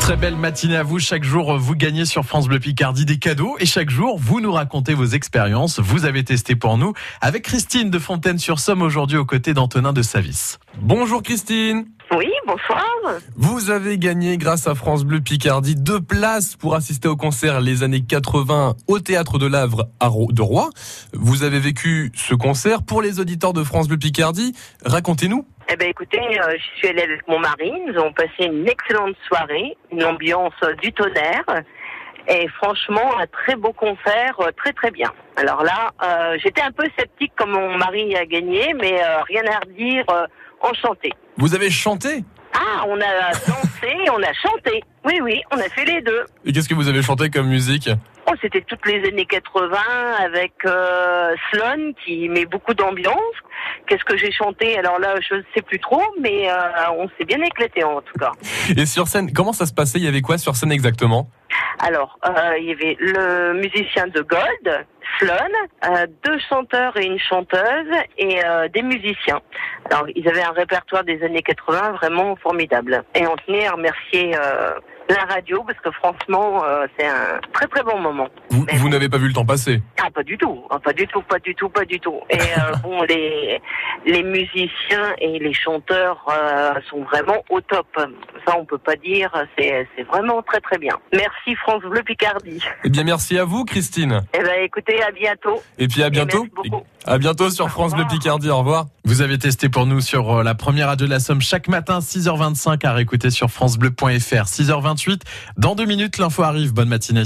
Très belle matinée à vous. Chaque jour, vous gagnez sur France Bleu Picardie des cadeaux et chaque jour, vous nous racontez vos expériences. Vous avez testé pour nous avec Christine de Fontaine-sur-Somme aujourd'hui aux côtés d'Antonin de Savis. Bonjour Christine. Oui, bonsoir. Vous avez gagné grâce à France Bleu Picardie deux places pour assister au concert les années 80 au théâtre de l'Avre de Rouen. Vous avez vécu ce concert pour les auditeurs de France Bleu Picardie. Racontez-nous. Eh ben écoutez, euh, je suis allée avec mon mari, nous avons passé une excellente soirée, une ambiance du tonnerre. Et franchement, un très beau concert, euh, très très bien. Alors là, euh, j'étais un peu sceptique comme mon mari a gagné, mais rien à redire, enchanté. Vous avez chanté? Ah, on a dansé, on a chanté. Oui, oui, on a fait les deux. Et qu'est-ce que vous avez chanté comme musique Oh, c'était toutes les années 80 avec euh, Sloan qui met beaucoup d'ambiance. Qu'est-ce que j'ai chanté? Alors là, je ne sais plus trop, mais euh, on s'est bien éclaté en tout cas. Et sur scène, comment ça se passait? Il y avait quoi sur scène exactement? Alors, euh, il y avait le musicien de Gold, Sloan, deux chanteurs et une chanteuse et des musiciens. Alors, ils avaient un répertoire des années 80 vraiment formidable. Et on tenait à remercier la radio parce que franchement, euh, c'est un très très bon moment. Vous, n'avez pas vu le temps passer Ah, pas du tout, ah, pas du tout, pas du tout, pas du tout. Et euh, bon, les les musiciens et les chanteurs euh, sont vraiment au top. Ça, on peut pas dire. C'est c'est vraiment très très bien. Merci France Bleu Picardie. Eh bien, merci à vous, Christine. Eh ben, écoutez, à bientôt. Et puis à bientôt. À bientôt sur France Bleu Picardie. Au revoir. Vous avez testé pour nous sur la première radio de la Somme chaque matin 6h25 à réécouter sur francebleu.fr 6h28. Dans deux minutes, l'info arrive. Bonne matinée.